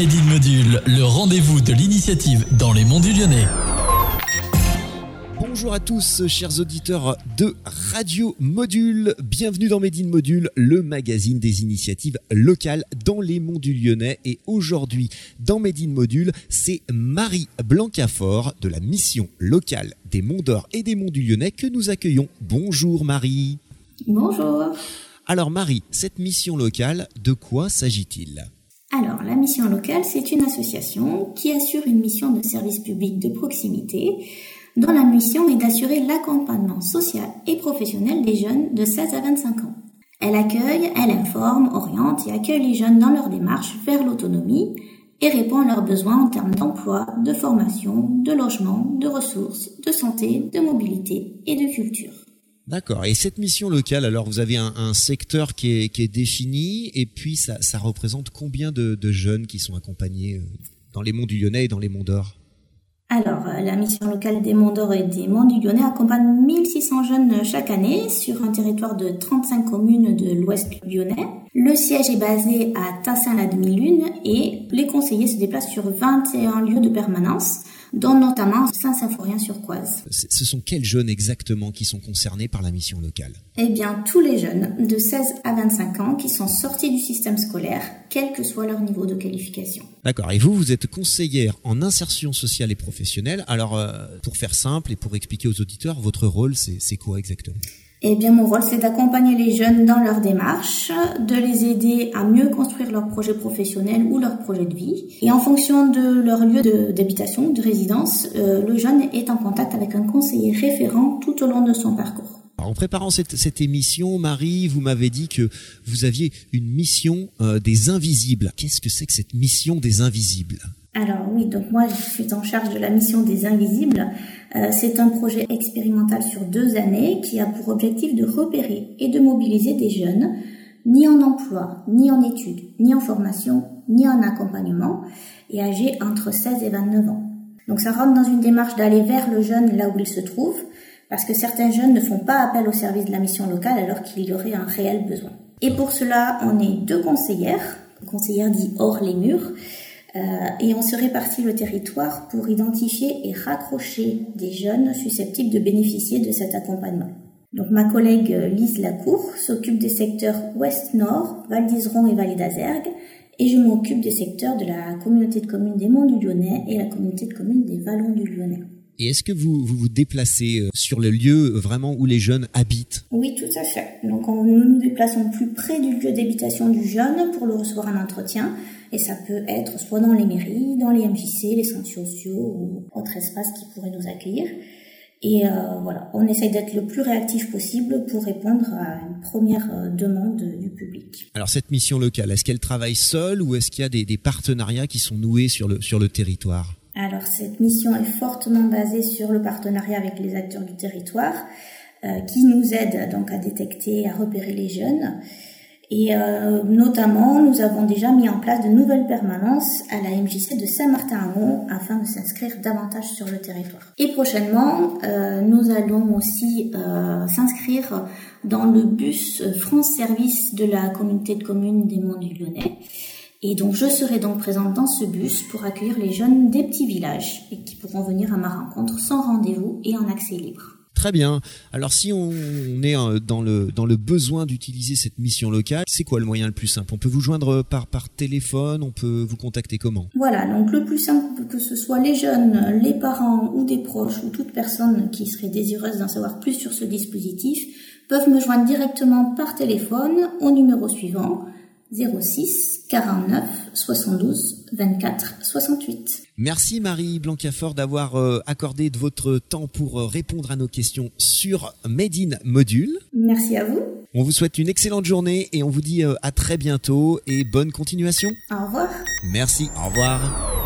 Module, le rendez-vous de l'initiative dans les monts du Lyonnais. Bonjour à tous, chers auditeurs de Radio Module. Bienvenue dans Made in Module, le magazine des initiatives locales dans les monts du Lyonnais. Et aujourd'hui, dans Made in Module, c'est Marie Blancafort de la mission locale des Monts d'Or et des Monts du Lyonnais que nous accueillons. Bonjour Marie. Bonjour. Alors Marie, cette mission locale, de quoi s'agit-il? Alors, la mission locale, c'est une association qui assure une mission de service public de proximité dont la mission est d'assurer l'accompagnement social et professionnel des jeunes de 16 à 25 ans. Elle accueille, elle informe, oriente et accueille les jeunes dans leur démarche vers l'autonomie et répond à leurs besoins en termes d'emploi, de formation, de logement, de ressources, de santé, de mobilité et de culture. D'accord. Et cette mission locale, alors vous avez un, secteur qui est, défini, et puis ça, représente combien de, jeunes qui sont accompagnés euh, dans les monts du Lyonnais et dans les monts d'Or? Alors, euh, la mission locale des Monts d'Or et des Monts du Lyonnais accompagne 1600 jeunes chaque année sur un territoire de 35 communes de l'ouest lyonnais. Le siège est basé à Tassin-la-Demi-Lune et les conseillers se déplacent sur 21 lieux de permanence dont notamment Saint-Symphorien-sur-Coise. Ce sont quels jeunes exactement qui sont concernés par la mission locale? Eh bien, tous les jeunes de 16 à 25 ans qui sont sortis du système scolaire, quel que soit leur niveau de qualification. D'accord. Et vous, vous êtes conseillère en insertion sociale et professionnelle. Alors, euh, pour faire simple et pour expliquer aux auditeurs, votre rôle, c'est quoi exactement? Eh bien, mon rôle, c'est d'accompagner les jeunes dans leur démarche, de les aider à mieux construire leur projet professionnel ou leur projet de vie. Et en fonction de leur lieu d'habitation, de, résidence, euh, le jeune est en contact avec un conseiller référent tout au long de son parcours. en préparant cette, cette, émission, Marie, vous m'avez dit que vous aviez une mission euh, des invisibles. Qu'est-ce que c'est que cette mission des invisibles? Alors oui, donc moi je suis en charge de la mission des invisibles. Euh, c'est un projet expérimental sur deux années qui a pour objectif de repérer et de mobiliser des jeunes, ni en emploi, ni en études, ni en formation, ni en accompagnement, et âgés entre 16 et 29 ans. Donc ça rentre dans une démarche d'aller vers le jeune là où il se trouve, parce que certains jeunes ne font pas appel au service de la mission locale alors qu'il y aurait un réel besoin. Et pour cela, on est deux conseillères, conseillères dit hors les murs, et on se répartit le territoire pour identifier et raccrocher des jeunes susceptibles de bénéficier de cet accompagnement. Donc ma collègue Lise Lacour s'occupe des secteurs ouest-nord, Val d'Iseron et Vallée d'Azergue, et je m'occupe des secteurs de la communauté de communes des Monts du Lyonnais et la communauté de communes des Vallons du Lyonnais. Et est-ce que vous, vous, déplacez euh, sur le lieu vraiment où les jeunes habitent? Oui, tout à fait. Donc nous nous déplaçons plus près du lieu d'habitation du jeune pour le recevoir un entretien. Et ça peut être soit dans les mairies, dans les MJC, les centres sociaux ou autres espaces qui pourraient nous accueillir. Et euh, voilà, on essaye d'être le plus réactif possible pour répondre à une première euh, demande du public. Alors cette mission locale, est-ce qu'elle travaille seule ou est-ce qu'il y a des, des, partenariats qui sont noués sur le, sur le territoire? Alors cette mission est fortement basée sur le partenariat avec les acteurs du territoire euh, qui nous aident donc à détecter, à repérer les jeunes. Et euh, notamment, nous avons déjà mis en place de nouvelles permanences à la MJC de Saint-Martin-en-Mont afin de s'inscrire davantage sur le territoire. Et prochainement, euh, nous allons aussi s'inscrire dans le bus France Service de la communauté de communes des Monts du Lyonnais et donc je serai donc présente dans ce bus pour accueillir les jeunes des petits villages et qui pourront venir à ma rencontre sans rendez-vous et en accès libre. Très bien. Alors si on est euh, dans le besoin d'utiliser cette mission locale, c'est quoi le moyen le plus simple? On peut vous joindre par par téléphone, on peut vous contacter comment? Voilà, donc le plus simple que ce soit les jeunes, les parents ou des proches ou toute personne qui serait désireuse d'en savoir plus sur ce dispositif peuvent me joindre directement par téléphone au numéro suivant 06 49 72 24 68. Merci Marie Blancafort d'avoir euh, accordé de votre temps pour euh, répondre à nos questions sur Made in Module. Merci à vous. On vous souhaite une excellente journée et on vous dit euh, à très bientôt et bonne continuation. Au revoir. Merci, au revoir.